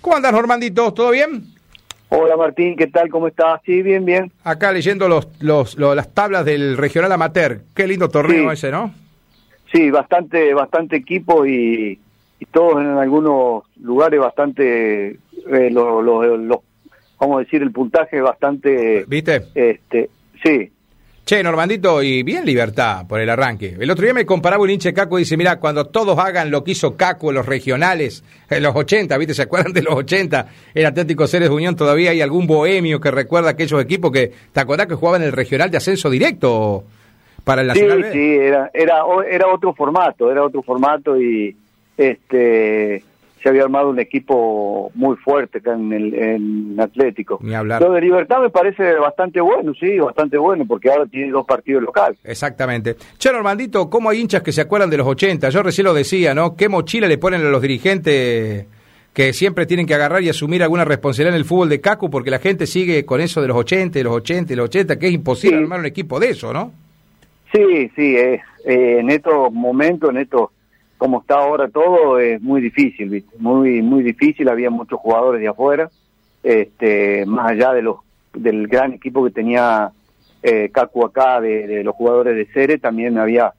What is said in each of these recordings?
¿Cómo andas, Normandito? ¿Todo bien? Hola Martín, ¿qué tal? ¿Cómo estás? Sí, bien, bien. Acá leyendo los, los, las tablas del regional amateur. Qué lindo torneo ese, ¿no? Sí, bastante, bastante equipo y, todos en algunos lugares bastante, eh, lo, vamos a decir, el puntaje bastante... ¿Viste? Este, sí, Che, Normandito, y bien libertad por el arranque. El otro día me comparaba un hinche Caco y dice, mira, cuando todos hagan lo que hizo Caco en los regionales, en los 80, ¿viste? ¿Se acuerdan de los 80? En Atlético Ceres de Unión todavía hay algún bohemio que recuerda aquellos equipos que, ¿te acordás que jugaban en el regional de ascenso directo para el Nacional? Sí, sí, era, era, era otro formato, era otro formato y este se había armado un equipo muy fuerte acá en el Atlético. Ni hablar. Lo de Libertad me parece bastante bueno, sí, bastante bueno, porque ahora tiene dos partidos locales. Exactamente. Che, Normandito, ¿cómo hay hinchas que se acuerdan de los 80? Yo recién lo decía, ¿no? ¿Qué mochila le ponen a los dirigentes que siempre tienen que agarrar y asumir alguna responsabilidad en el fútbol de Cacu? Porque la gente sigue con eso de los 80, de los 80, de los 80, que es imposible armar un equipo de eso, ¿no? Sí, sí, es, eh, en estos momentos, en estos como está ahora todo es muy difícil, ¿viste? muy muy difícil, había muchos jugadores de afuera, este, más allá de los del gran equipo que tenía eh, Cacu acá de, los jugadores de Cere, también había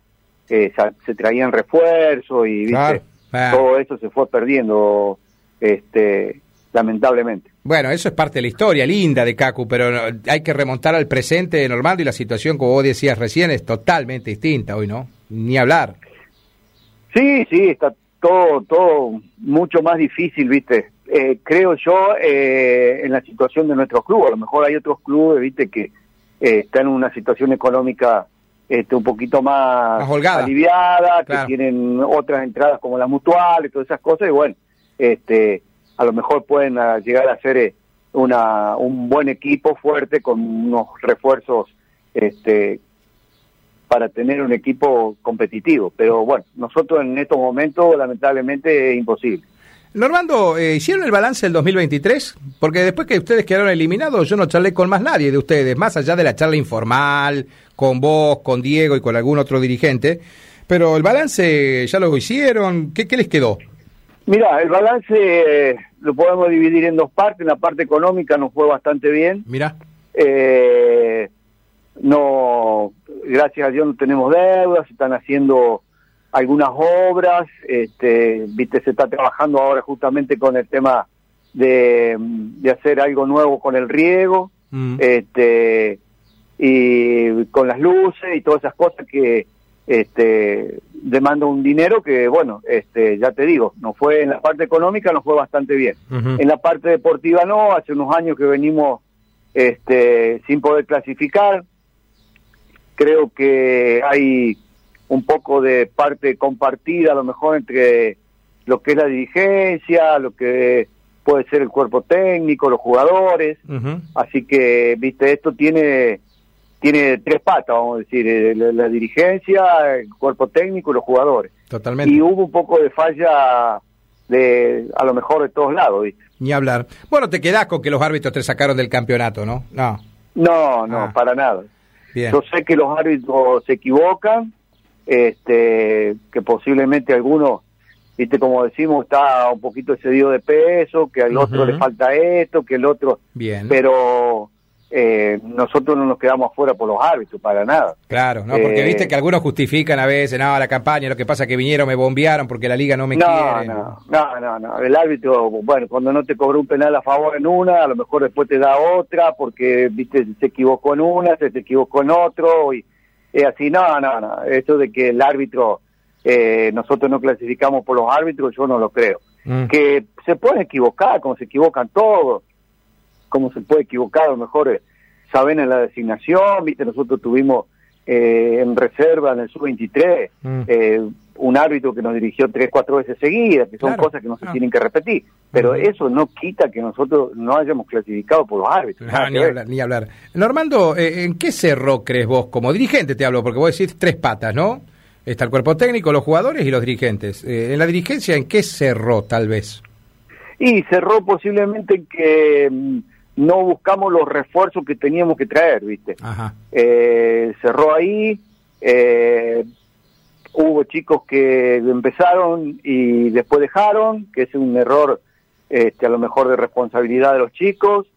eh, se, traían refuerzos y ¿viste? todo eso se fue perdiendo este lamentablemente. Bueno, eso es parte de la historia linda de Cacu, pero hay que remontar al presente normal y la situación, como vos decías recién, es totalmente distinta hoy, ¿no? Ni hablar. Sí, sí, está todo, todo mucho más difícil, ¿viste? Eh, creo yo eh, en la situación de nuestro club. A lo mejor hay otros clubes, ¿viste? Que eh, están en una situación económica este, un poquito más, aliviada, que tienen otras entradas como la mutual y todas esas cosas. Y bueno, este, a lo mejor pueden ah, llegar a ser una, un buen equipo fuerte con unos refuerzos este, para tener un equipo competitivo. Pero bueno, nosotros en estos momentos lamentablemente es imposible. Normando, eh, ¿hicieron el balance del 2023? Porque después que ustedes quedaron eliminados, yo no charlé con más nadie de ustedes, más allá de la charla informal, con vos, con Diego y con algún otro dirigente. Pero el balance ya lo hicieron, ¿qué, qué les quedó? Mira, el balance eh, lo podemos dividir en dos partes. En la parte económica nos fue bastante bien. Mira. Eh, no, gracias a Dios no tenemos deudas, se están haciendo algunas obras, este, viste, se está trabajando ahora justamente con el tema de, de hacer algo nuevo con el riego, mm. este, y con las luces y todas esas cosas que este demanda un dinero que bueno este ya te digo no fue en la parte económica no fue bastante bien en la parte deportiva no hace unos años que venimos este sin poder clasificar creo que hay un poco de parte compartida a lo mejor entre lo que es la dirigencia, lo que puede ser el cuerpo técnico, los jugadores, así que, viste, esto tiene tiene tres patas, vamos a decir, eh, la, dirigencia, el cuerpo técnico y los jugadores. Totalmente. Y hubo un poco de falla de, a lo mejor de todos lados, ¿viste? Ni hablar. Bueno, te quedás con que los árbitros te sacaron del campeonato, ¿no? No. No, no, ah. para nada. Yo sé que los árbitros se equivocan, este, que posiblemente algunos, viste, como decimos, está un poquito excedido de peso, que al otro le falta esto, que el otro. Bien. Pero eh, nosotros no nos quedamos afuera por los árbitros, para nada. Claro, no, porque viste que algunos justifican a veces, no, la campaña, lo que pasa es que vinieron, me bombearon porque la liga no me quiere. No, no, no, no, el árbitro, bueno, cuando no te cobró un penal a favor en una, a lo mejor después te da otra porque, viste, se equivocó en una, se, equivocó en otro, y es así, no, no, no, eso de que el árbitro, eh, nosotros no clasificamos por los árbitros, yo no lo creo. Mm. Que se pueden equivocar, como se equivocan todos, cómo se puede equivocar, a lo mejor eh, saben en la designación, viste, nosotros tuvimos eh, en reserva en el sub-23 mm. eh, un árbitro que nos dirigió tres, cuatro veces seguidas, que son cosas que no se tienen que repetir, pero eso no quita que nosotros no hayamos clasificado por los árbitros. Ah, ni, hablar, ni hablar. Normando, ¿en qué cerró crees vos como dirigente te hablo? Porque vos decís tres patas, ¿no? Está el cuerpo técnico, los jugadores y los dirigentes. en la dirigencia, ¿en qué cerró tal vez? Y cerró posiblemente que mm, no buscamos los refuerzos que teníamos que traer, ¿viste? Eh, cerró ahí, eh, hubo chicos que empezaron y después dejaron, que es un error este, a lo mejor de responsabilidad de los chicos.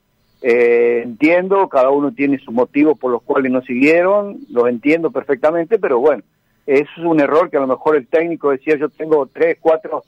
Eh, entiendo, cada uno tiene sus motivos por los cuales no siguieron, los entiendo perfectamente, pero bueno, eso es un error que a lo mejor el técnico decía yo tengo tres, cuatro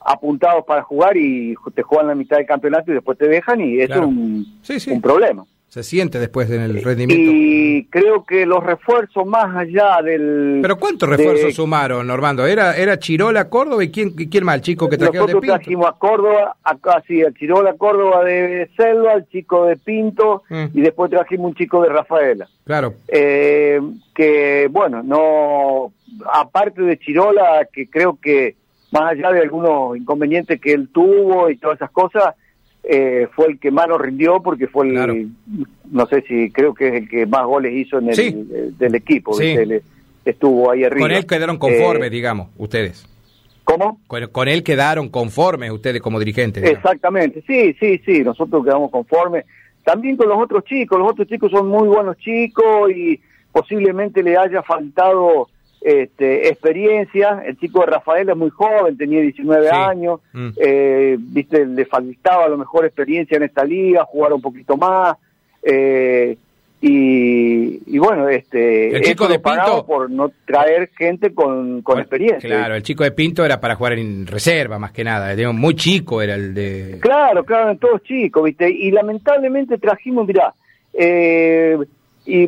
apuntados para jugar y te juegan la mitad del campeonato y después te dejan y eso es un, un problema se siente después en el rendimiento. Y creo que los refuerzos más allá del... ¿Pero cuántos refuerzos sumaron, Normando? ¿Era, era Chirola, Córdoba y quién, quién más? ¿El chico que trajeron de Pinto? trajimos a Córdoba, acá sí, a Chirola, Córdoba de Selva, al chico de Pinto mm. y después trajimos un chico de Rafaela. Claro. Eh, que, bueno, no... Aparte de Chirola, que creo que más allá de algunos inconvenientes que él tuvo y todas esas cosas eh, fue el que más nos rindió porque fue el, no sé si creo que es el que más goles hizo en el, eh, del equipo, estuvo ahí arriba. Con él quedaron conformes, eh, digamos, ustedes. ¿Cómo? Con, él quedaron conformes ustedes como dirigentes. Exactamente, sí, sí, sí, nosotros quedamos conformes. También con los otros chicos, los otros chicos son muy buenos chicos y posiblemente le haya faltado este, experiencia. El chico de Rafael es muy joven, tenía 19 años, mm. eh, viste, le faltaba a lo mejor experiencia en esta liga, jugar un poquito más. Eh, y, bueno, este, el chico de Pinto por no traer gente con, con experiencia. Claro, el chico de Pinto era para jugar en reserva más que nada, muy chico era el de. Claro, claro, todos chicos, viste, y lamentablemente trajimos, mirá, eh, y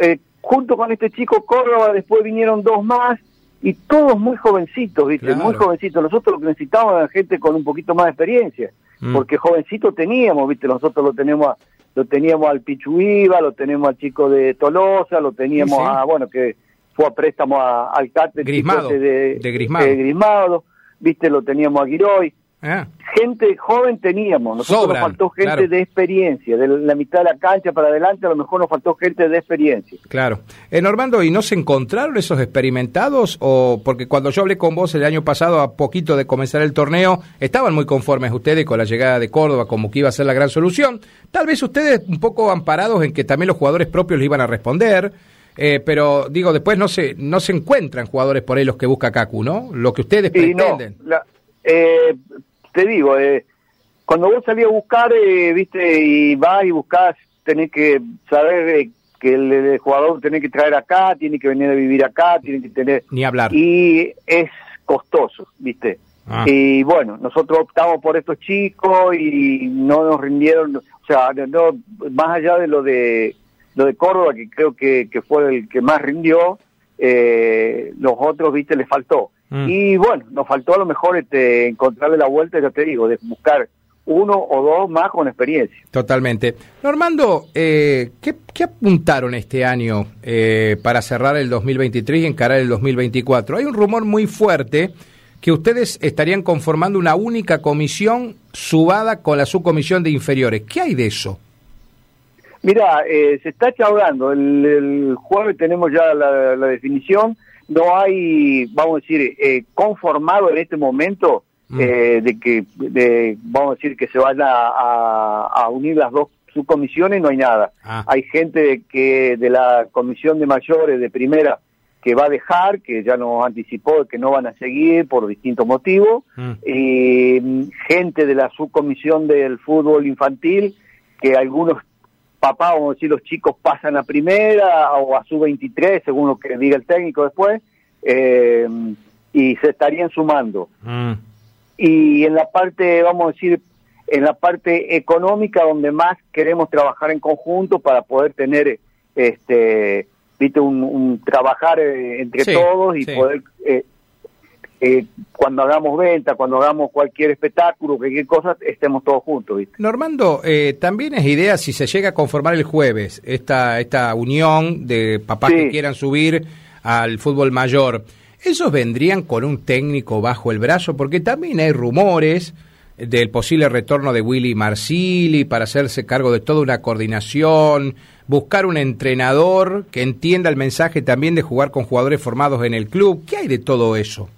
eh, junto con este chico Córdoba después vinieron dos más y todos muy jovencitos, ¿viste? Muy jovencitos. Nosotros lo que necesitábamos era gente con un poquito más de experiencia, mm. porque jovencitos teníamos, ¿viste? Nosotros lo tenemos lo teníamos al Pichu Iba, lo tenemos al chico de Tolosa, lo teníamos a, bueno, que fue a préstamo al CAT Grismado, de, de, Grismado. de Grismado, ¿viste? Lo teníamos a Giroy. Ah. Gente joven teníamos, nosotros nos faltó gente de experiencia, de la mitad de la cancha para adelante a lo mejor nos faltó gente de experiencia. Claro. Eh, Normando, ¿y no se encontraron esos experimentados? o Porque cuando yo hablé con vos el año pasado, a poquito de comenzar el torneo, estaban muy conformes ustedes con la llegada de Córdoba como que iba a ser la gran solución. Tal vez ustedes un poco amparados en que también los jugadores propios le iban a responder. Eh, pero digo, después no se no se encuentran jugadores por ahí los que busca Kaku, ¿no? Lo que ustedes pretenden. Eh, te digo, eh, cuando vos salís a buscar, eh, viste, y vas y buscas, tenés que saber eh, que el, jugador tiene que traer acá, tiene que venir a vivir acá, tiene que tener... Ni hablar. Y es costoso, viste. Ah. Y bueno, nosotros optamos por estos chicos y no nos rindieron, o sea, no, más allá de lo de lo de Córdoba, que creo que, que fue el que más rindió, eh, los otros, viste, les faltó. Mm. Y bueno, nos faltó a lo mejor este, encontrarle la vuelta, ya te digo, de buscar uno o dos más con experiencia. Totalmente. Normando, eh, ¿qué, apuntaron este año eh, para cerrar el 2023 y encarar el 2024? Hay un rumor muy fuerte que ustedes estarían conformando una única comisión subada con la subcomisión de inferiores. ¿Qué hay de eso? Mira, eh, se está charlando. El, jueves tenemos ya la definición no hay, vamos a decir, eh, conformado en este momento mm. eh, de que, de, vamos a decir, que se vaya a, unir las dos subcomisiones, no hay nada. Ah. Hay gente que de la comisión de mayores de primera que va a dejar, que ya nos anticipó que no van a seguir por distintos motivos, mm. y gente de la subcomisión del fútbol infantil, que algunos papá, vamos a decir, los chicos pasan a primera o a su 23, según lo que diga el técnico después, eh, y se estarían sumando. Mm. Y en la parte, vamos a decir, en la parte económica, donde más queremos trabajar en conjunto para poder tener, este, viste, un, trabajar eh, entre todos y poder eh, eh, cuando hagamos venta, cuando hagamos cualquier espectáculo, cualquier cosa, estemos todos juntos. ¿viste? Normando, eh, también es idea si se llega a conformar el jueves esta, esta unión de papás que quieran subir al fútbol mayor, ¿esos vendrían con un técnico bajo el brazo? Porque también hay rumores del posible retorno de Willy Marsili para hacerse cargo de toda una coordinación, buscar un entrenador que entienda el mensaje también de jugar con jugadores formados en el club. ¿Qué hay de todo eso?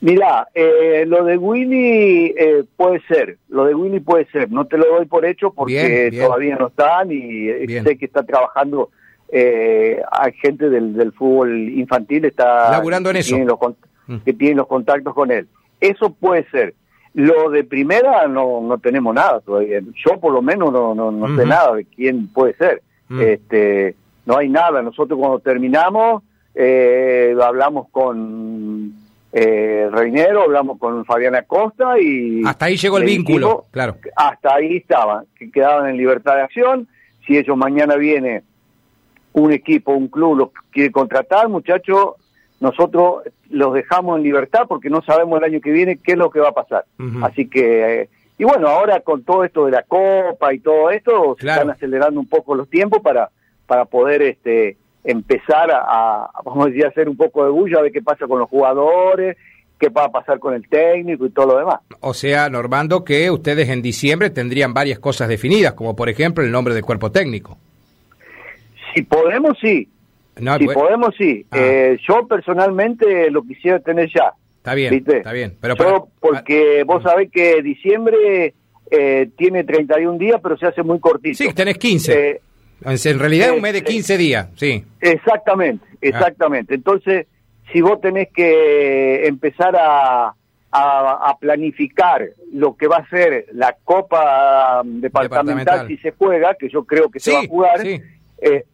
Mira, eh, lo de Willy eh, puede ser, lo de Willy puede ser, no te lo doy por hecho porque todavía no están y eh, sé que está trabajando, eh, hay gente del, del, fútbol infantil, está laburando en eso, mm. que tienen los contactos con él. Eso puede ser. Lo de primera no, no tenemos nada todavía. Yo por lo menos no, no, no sé nada de quién puede ser. Mm. Este, no hay nada. Nosotros cuando terminamos eh, hablamos con eh, Reinero, hablamos con Fabiana Costa y Hasta ahí llegó el vínculo, claro. hasta ahí estaban, que quedaban en libertad de acción. Si ellos mañana viene un equipo, un club los quiere contratar, muchachos, nosotros los dejamos en libertad porque no sabemos el año que viene qué es lo que va a pasar. Así que, eh, y bueno, ahora con todo esto de la Copa y todo esto, se están acelerando un poco los tiempos para, para poder este empezar a, a, vamos a decir, a hacer un poco de bulla, a ver qué pasa con los jugadores, qué va a pasar con el técnico y todo lo demás. O sea, Normando, que ustedes en diciembre tendrían varias cosas definidas, como por ejemplo el nombre del cuerpo técnico. Si podemos, sí. No, si pues, podemos, sí. Ah. Eh, yo personalmente lo quisiera tener ya. está bien, ¿viste? está bien. Pero Yo, para- porque vos sabés que diciembre eh, tiene 31 días, pero se hace muy cortito. Sí, tenés 15. Eh, en realidad es un mes de eh, 15 días, sí. exactamente, Ah. exactamente. Entonces, si vos tenés que empezar a, a, a planificar lo que va a ser la Copa departamental, Departamental. si se juega, que yo creo que Sí, se va a jugar, sí. eh,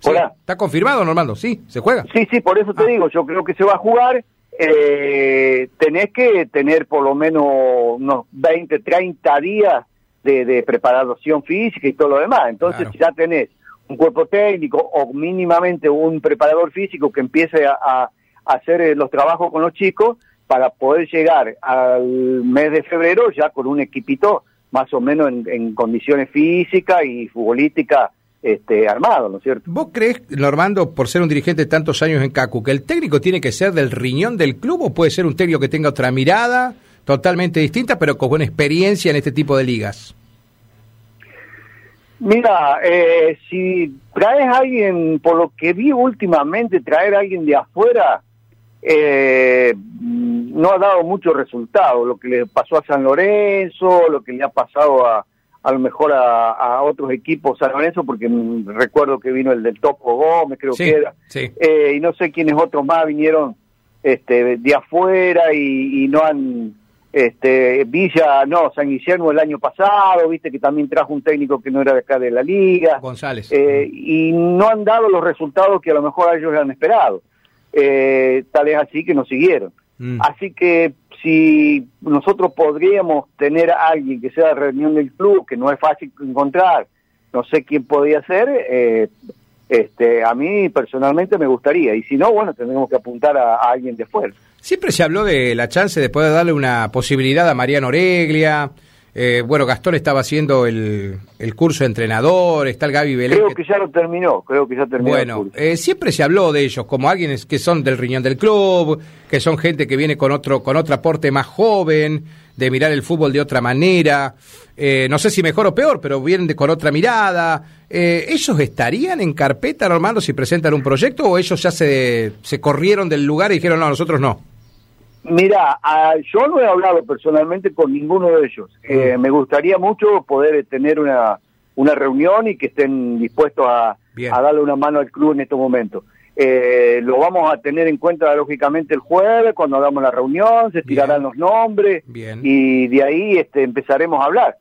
Sí. ¿Está confirmado, Normando? Sí, se juega. Sí, sí, por eso te Ah. digo, yo creo que se va a jugar. Eh, tenés que tener por lo menos unos 20, 30 días de, de preparación física y todo lo demás. Entonces, Claro. si ya tenés un cuerpo técnico o mínimamente un preparador físico que empiece a, a hacer eh, los trabajos con los chicos para poder llegar al mes de febrero ya con un equipito más o menos en, en condiciones físicas y futbolísticas este, armado, ¿no es cierto? ¿Vos crees, Normando, por ser un dirigente de tantos años en CACU, que el técnico tiene que ser del riñón del club o puede ser un técnico que tenga otra mirada totalmente distinta, pero con buena experiencia en este tipo de ligas? Mira, eh, si traes a alguien, por lo que vi últimamente, traer a alguien de afuera, eh, no ha dado mucho resultado. Lo que le pasó a San Lorenzo, lo que le ha pasado a a lo mejor a, a otros equipos San Lorenzo, porque recuerdo que vino el del Topo Gómez, creo Sí, que era, sí. eh, y no sé quiénes otros más vinieron este, de afuera y, y no han, este, Villa, no, San Guillermo el año pasado, viste que también trajo un técnico que no era de acá de la liga, González. eh, y no han dado los resultados que a lo mejor ellos han esperado. Eh, tal es así que nos siguieron. Mm. Así que si nosotros podríamos tener a alguien que sea de reunión del club, que no es fácil encontrar, no sé quién podría ser, eh, este, a mí personalmente me gustaría. Y si no, bueno, tendremos que apuntar a, a alguien de fuera. Siempre se habló de la chance de poder darle una posibilidad a Mariano Oreglia. Eh, bueno, Gastón estaba haciendo el, el curso de entrenador, está el Gaby Belén. Creo que- ya lo terminó, creo que ya terminó. el Bueno, curso. eh, siempre se habló de ellos como alguien que son del riñón del club, que son gente que viene con otro con otro aporte más joven, de mirar el fútbol de otra manera. Eh, no sé si mejor o peor, pero vienen de, con otra mirada. Eh, ¿Ellos estarían en carpeta, Normando, si presentan un proyecto o ellos ya se, se corrieron del lugar y dijeron, no, nosotros no? Mira, ah, yo no he hablado personalmente con ninguno de ellos. Eh, me gustaría mucho poder tener una, una reunión y que estén dispuestos a, darle una mano al club en estos momentos. Eh, lo vamos a tener en cuenta lógicamente el jueves cuando hagamos la reunión, se tirarán los nombres Bien. y de ahí este, empezaremos a hablar.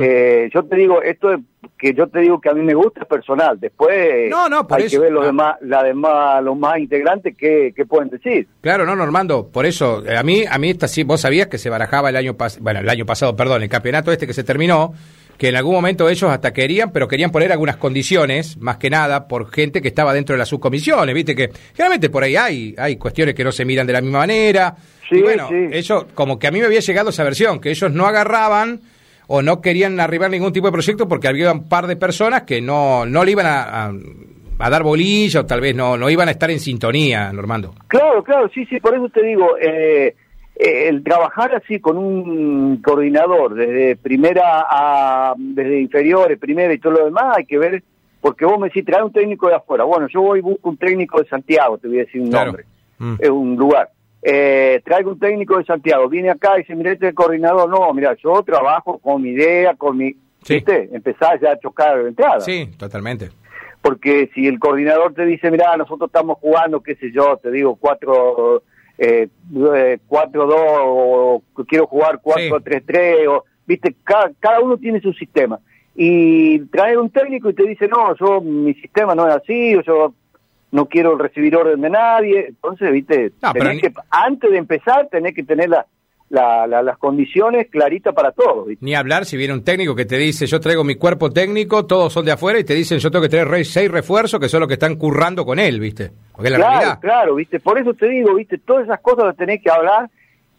Eh, yo te digo, esto es- que yo te digo que a mí me gusta es personal. Después No, no, por hay eso. que ver los Ah. demás, la demás, los más integrantes que, pueden decir. Claro, no, Normando, por eso, eh, a mí, a mí esta sí, vos sabías que se barajaba el año pasado, bueno, el año pasado, perdón, el campeonato este que se terminó, que en algún momento ellos hasta querían, pero querían poner algunas condiciones, más que nada, por gente que estaba dentro de las subcomisiones, viste que generalmente por ahí hay, hay cuestiones que no se miran de la misma manera. Sí, y bueno, sí. ellos, como que a mí me había llegado esa versión, que ellos no agarraban o no querían arribar ningún tipo de proyecto porque había un par de personas que no, no le iban a, a- a dar bolilla o tal vez no, no iban a estar en sintonía, Normando. Claro, claro, sí, sí, por eso te digo, eh, eh, el trabajar así con un coordinador, desde primera a, desde inferiores, primera y todo lo demás, hay que ver, porque vos me decís, trae un técnico de afuera. Bueno, yo voy y busco un técnico de Santiago, te voy a decir un Claro. nombre, Mm. es un lugar. Eh, traigo un técnico de Santiago, viene acá y dice, mira, este es el coordinador. No, mira, yo trabajo con mi idea, con mi... Sí. ¿Viste? Empezás ya a chocar de entrada. Sí, totalmente. porque si el coordinador te dice, mira, nosotros estamos jugando, qué sé yo, te digo, cuatro, eh, 4-2 o quiero jugar 4-3-3, o, viste, cada, cada uno tiene su sistema. Y traer un técnico y te dice, no, yo, mi sistema no es así, o yo no quiero recibir orden de nadie. Entonces, viste, tenés que, antes de empezar tenés que tener la, la, las condiciones claritas para todos. Ni hablar si viene un técnico que te dice, yo traigo mi cuerpo técnico, todos son de afuera, y te dicen, yo tengo que traer seis refuerzos que son los que están currando con él, ¿viste? Porque la claro, claro, ¿viste? Por eso te digo, ¿viste? Todas esas cosas las tenés que hablar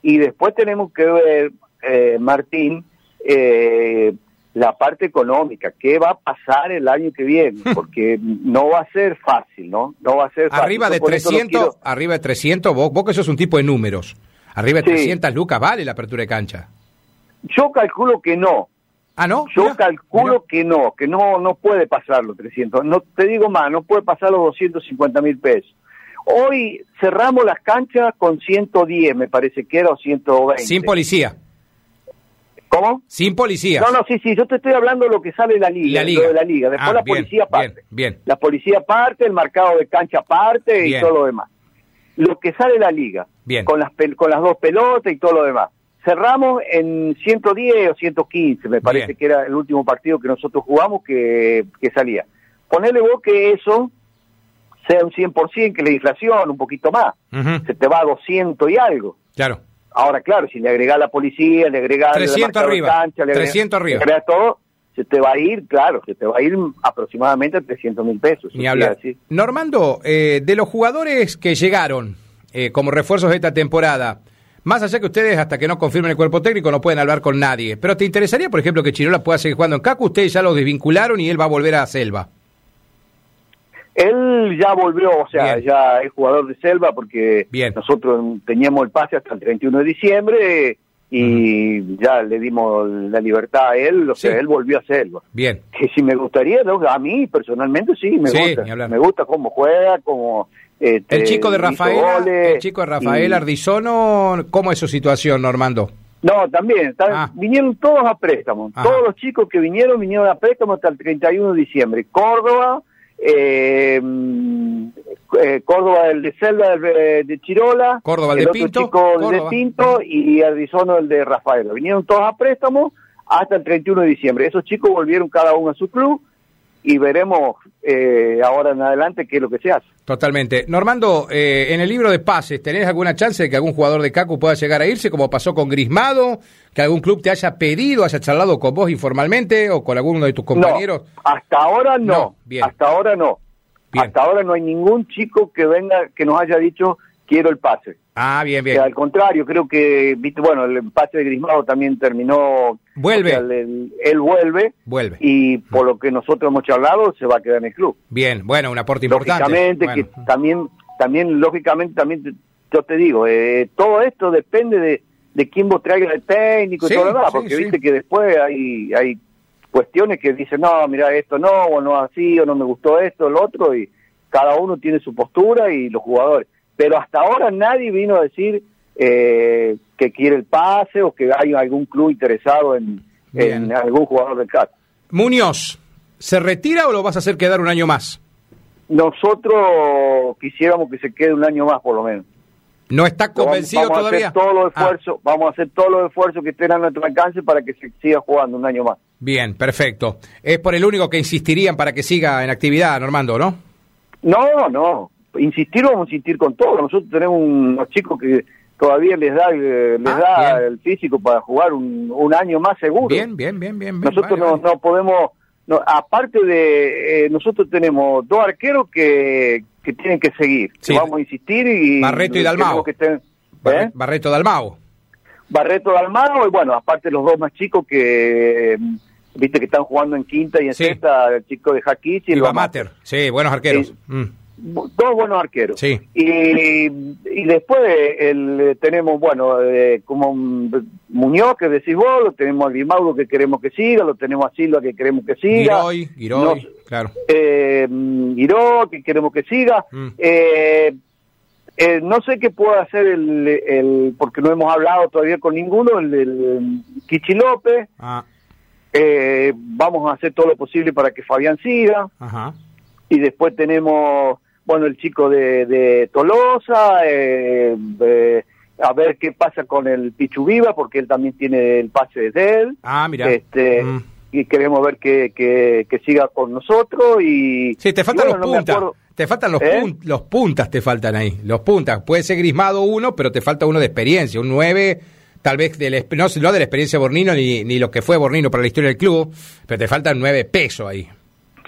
y después tenemos que ver, eh, Martín, eh, la parte económica, qué va a pasar el año que viene, porque no va a ser fácil, ¿no? No va a ser fácil. Arriba de 300, arriba de 300, vos, vos que sos un tipo de números. Arriba de 300 lucas vale la apertura de cancha. Yo calculo que no. Ah, ¿no? Yo calculo que no, que no no puede pasar los 300. No te digo más, no puede pasar los 250 mil pesos. Hoy cerramos las canchas con 110, me parece que era, o 120. Sin policía. ¿Cómo? Sin policía. No, no, sí, sí, yo te estoy hablando de lo que sale de la liga. La liga. de la liga. Después ah, la policía parte. Bien, La policía parte, el marcado de cancha parte y todo lo demás lo que sale la liga, con las con las dos pelotas y todo lo demás. Cerramos en 110 o 115, me parece que era el último partido que nosotros jugamos que, que salía. Ponele vos que eso sea un 100%, que la inflación un poquito más, se te va a 200 y algo. Claro. Ahora, claro, si le agregás la policía, le agregás 300 arriba, cancha, le 300 arriba. Le todo, se te va a ir, claro, se te va a ir aproximadamente a 300 mil pesos. Ni hablar. Normando, eh, de los jugadores que llegaron eh, como refuerzos de esta temporada, más allá que ustedes, hasta que no confirmen el cuerpo técnico, no pueden hablar con nadie. Pero ¿te interesaría, por ejemplo, que Chirola pueda seguir jugando en CACU? Ustedes ya lo desvincularon y él va a volver a Selva. Él ya volvió, o sea, ya es jugador de Selva porque nosotros teníamos el pase hasta el 31 de diciembre y ya le dimos la libertad a él, o sea, él volvió a hacerlo. Bien. Que si me gustaría, a mí personalmente sí, me gusta. Me gusta cómo juega, cómo... Este, el chico de Rafael, el chico de Rafael Ardizono, ¿cómo es su situación, Normando? No, también, ah. vinieron todos a préstamo. Todos los chicos que vinieron, vinieron a préstamo hasta el 31 de diciembre. Córdoba, eh, eh, Córdoba el de Selva de, Chirola, Córdoba el, de Pinto, chico de Pinto y Ardizono el de Rafael. Vinieron todos a préstamo hasta el 31 de diciembre. Esos chicos volvieron cada uno a su club y veremos eh, ahora en adelante qué es lo que se hace. Totalmente. Normando, eh, en el libro de pases, ¿tenés alguna chance de que algún jugador de CACU pueda llegar a irse, como pasó con Grismado? ¿Que algún club te haya pedido, haya charlado con vos informalmente o con alguno de tus compañeros? hasta ahora no. Hasta ahora no. Hasta ahora no hay ningún chico que venga, que nos haya dicho quiero el pase. Ah, bien, bien. al contrario, creo que, viste, bueno, el pase de Grismado también terminó. Vuelve. él, vuelve. Vuelve. Y por lo que nosotros hemos charlado, se va a quedar en el club. Bien, bueno, un aporte importante. Lógicamente, que también, también, lógicamente, también, yo te digo, eh, todo esto depende de, de quién vos traigas el técnico y todo lo demás, porque viste que después hay, hay cuestiones que dicen, no, mira, esto no, o no así, o no me gustó esto, lo otro, y cada uno tiene su postura y los jugadores pero hasta ahora nadie vino a decir eh, que quiere el pase o que hay algún club interesado en, algún jugador del CAT. Muñoz, ¿se retira o lo vas a hacer quedar un año más? Nosotros quisiéramos que se quede un año más por lo menos. ¿No está convencido vamos, todavía? A hacer todos los ah. esfuerzos, Vamos a hacer todos los esfuerzos que estén a nuestro alcance para que se siga jugando un año más. Bien, perfecto. Es por el único que insistirían para que siga en actividad, Normando, ¿no? No, no insistir, vamos a insistir con todo. Nosotros tenemos unos chicos que todavía les da, eh, les ah, da el físico para jugar un, un, año más seguro. Bien, bien, bien, bien. nosotros no, no, podemos, no, aparte de, eh, nosotros tenemos dos arqueros que, que tienen que seguir. vamos a insistir y... Barreto y Dalmao. Que estén, ¿eh? Barreto Dalmao. Barreto Dalmao y bueno, aparte los dos más chicos que... Viste que están jugando en quinta y en sexta, el chico de Jaquich y, el Amater. Sí, buenos arqueros. Mm dos buenos arqueros. Sí. Y, y después el, tenemos, bueno, eh, como Muñoz, que decís vos, lo tenemos a Grimaudo que queremos que siga, lo tenemos a Silva que queremos que siga. Giroy, Giroy, claro. Eh, Giroy, que queremos que siga. Mm. Eh, eh, no sé qué puede hacer el, el, porque no hemos hablado todavía con ninguno, el del Kichi López. Ah. vamos a hacer todo lo posible para que Fabián siga. Ajá. Y después tenemos bueno, el chico de, de Tolosa, eh, eh, a ver qué pasa con el Pichu Viva, porque él también tiene el pase de él. Ah, mira. Este, Mm. Y queremos ver que, que, que siga con nosotros. y Sí, te faltan bueno, los no puntas. Te faltan los, ¿Eh? pun- los puntas, te faltan ahí. Los puntas. Puede ser grismado uno, pero te falta uno de experiencia. Un 9, tal vez de la, exp- no, no de la experiencia de Bornino ni, ni lo que fue Bornino para la historia del club, pero te faltan nueve pesos ahí.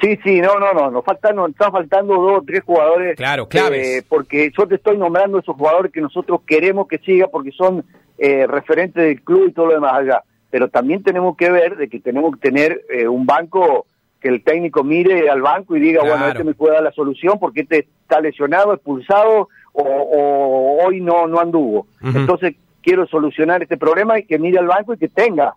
Sí, sí, no, no, no, nos faltan, nos están faltando dos o tres jugadores. Claro, claves. eh, porque yo te estoy nombrando esos jugadores que nosotros queremos que siga porque son eh, referentes del club y todo lo demás allá. Pero también tenemos que ver de que tenemos que tener eh, un banco que el técnico mire al banco y diga, bueno, este me puede dar la solución porque este está lesionado, expulsado o, o hoy no, no anduvo. Entonces quiero solucionar este problema y que mire al banco y que tenga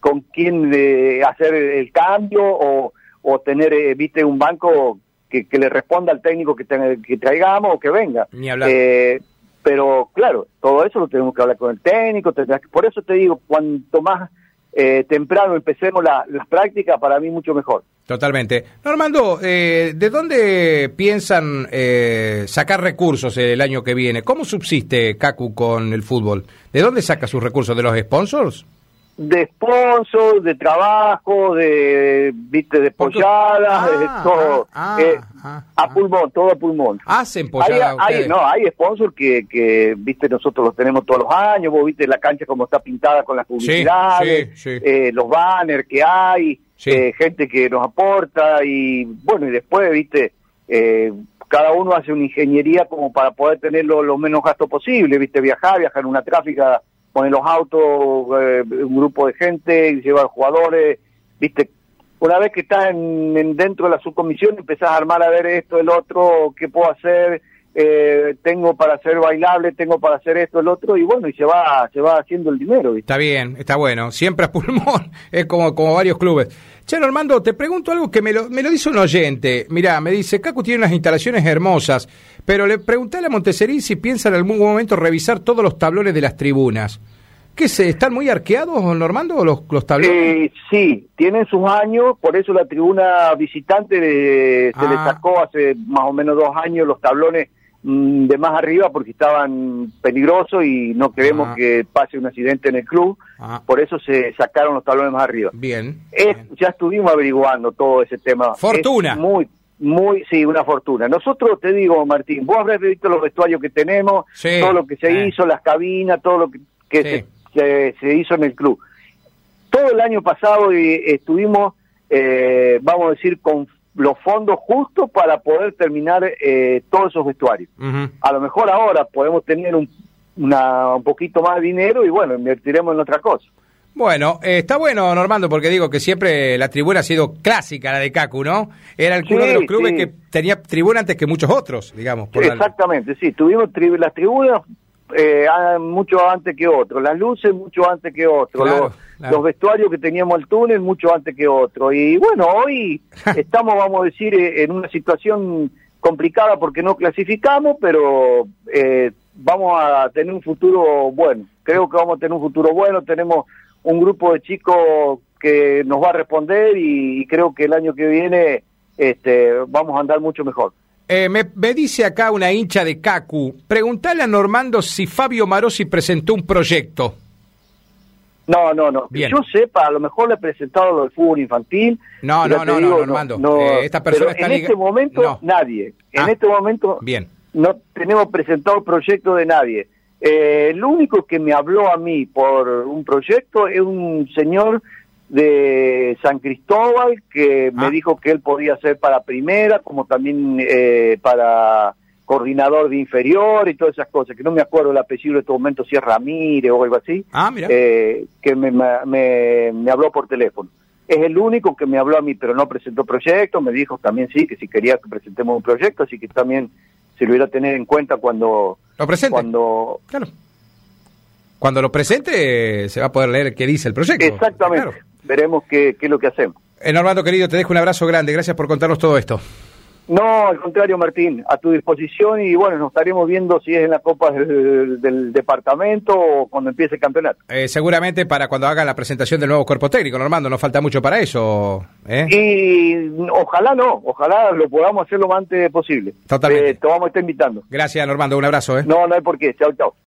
con quién eh, hacer el cambio o, o tener, eh, viste, un banco que, que le responda al técnico que, que traigamos o que venga. Ni hablar. Eh, pero claro, todo eso lo tenemos que hablar con el técnico. por eso te digo, cuanto más eh, temprano empecemos la- las prácticas, para mí mucho mejor. Totalmente. Normando, eh, ¿de dónde piensan eh, sacar recursos el año que viene? ¿Cómo subsiste Kaku con el fútbol? ¿De dónde saca sus recursos? ¿De los sponsors? De sponsor, de trabajo, de, viste, de polladas, de Ah, todo. ah, Eh, ah, a ah. pulmón, todo a pulmón. ¿Hacen Hay, pollada hay- no, hay sponsor que, que, viste, nosotros los tenemos todos los años, vos viste la cancha como está pintada con las publicidades, sí, sí. eh, los banners que hay, eh, gente que nos aporta y bueno, y después, viste, eh, cada uno hace una ingeniería como para poder tener lo, lo menos gasto posible, viste, viajar, viajar en una tráfica, poner los autos, eh, un grupo de gente, llevar jugadores, viste, una vez que estás en, en- dentro de la subcomisión empezás a armar a ver esto, el otro, qué puedo hacer, eh, tengo para hacer bailable, tengo para hacer esto, el otro, y bueno, y se va, se va haciendo el dinero, ¿viste? Está bien, está bueno. Siempre a pulmón. Es como, como varios clubes. Che, Normando, te pregunto algo que me lo, me lo dice un oyente. Mirá, me dice, Cacu tiene unas instalaciones hermosas, pero le pregunté a Monteserín si piensa en algún momento revisar todos los tablones de las tribunas. ¿Qué se están muy arqueados, Normando, los, los tablones? Eh, sí, tienen sus años, por eso la tribuna visitante le- se Ah. le sacó hace más o menos dos años los tablones de más arriba porque estaban peligrosos y no queremos Ah. que pase un accidente en el club, Ah. por eso se sacaron los tablones más arriba. Bien. Es- bien. ya estuvimos averiguando todo ese tema. Fortuna. Es muy, muy, sí, una fortuna. Nosotros, te digo, Martín, vos habrás visto los vestuarios que tenemos, Sí. todo lo que se Eh. hizo, las cabinas, todo lo que, que Sí. se, se- se hizo en el club. Todo el año pasado eh, estuvimos, eh, vamos a decir, con los fondos justos para poder terminar eh, todos esos vestuarios. A lo mejor ahora podemos tener un, una, un poquito más de dinero y bueno, invertiremos en otra cosa. Bueno, eh, está bueno, Normando, porque digo que siempre la tribuna ha sido clásica, la de Cacu, ¿no? Era el Sí, uno de los clubes sí. que tenía tribuna antes que muchos otros, digamos. por Exactamente, sí, tuvimos tri- las tribunas eh, mucho antes que otros, las luces mucho antes que otros, Claro, los, claro. los vestuarios que teníamos al túnel mucho antes que otros. Y bueno, hoy estamos, vamos a decir, eh, en una situación complicada porque no clasificamos, pero eh, vamos a tener un futuro bueno. Creo que vamos a tener un futuro bueno, tenemos un grupo de chicos que nos va a responder y, y creo que el año que viene este, vamos a andar mucho mejor. Eh, me, me dice acá una hincha de Cacu, preguntale a Normando si Fabio Marosi presentó un proyecto. No, no, no. Bien. Que yo sepa, a lo mejor le he presentado lo del fútbol infantil. No, no, no, no. Eh, esta persona pero está en este momento No. nadie. En Ah. este momento Bien. no tenemos presentado proyecto de nadie. Eh, el único que me habló a mí por un proyecto es un señor de San Cristóbal que me Ah. dijo que él podía ser para primera, como también eh, para coordinador de inferior y todas esas cosas, que no me acuerdo el apellido en este momento, si es Ramírez o algo así Ah, mira. eh, que me, me, me habló por teléfono. Es el único que me habló a mí, pero no presentó proyecto. Me dijo también sí, que si quería que presentemos un proyecto, así que también se lo iba a tener en cuenta cuando... lo presente. cuando Claro. Cuando lo presente se va a poder leer qué dice el proyecto. Exactamente. Claro. Veremos qué, qué es lo que hacemos. Eh, Normando, querido, te dejo un abrazo grande. Gracias por contarnos todo esto. No, al contrario, Martín, a tu disposición y bueno, nos estaremos viendo si es en la Copa del, del departamento o cuando empiece el campeonato. Eh, seguramente para cuando haga la presentación del nuevo cuerpo técnico, Normando, no falta mucho para eso. ¿eh? Y ojalá no, ojalá lo podamos hacer lo más antes posible. Totalmente. Eh, te vamos a estar invitando. Gracias, Normando, un abrazo. ¿eh? No, no hay por qué. Chao, chao.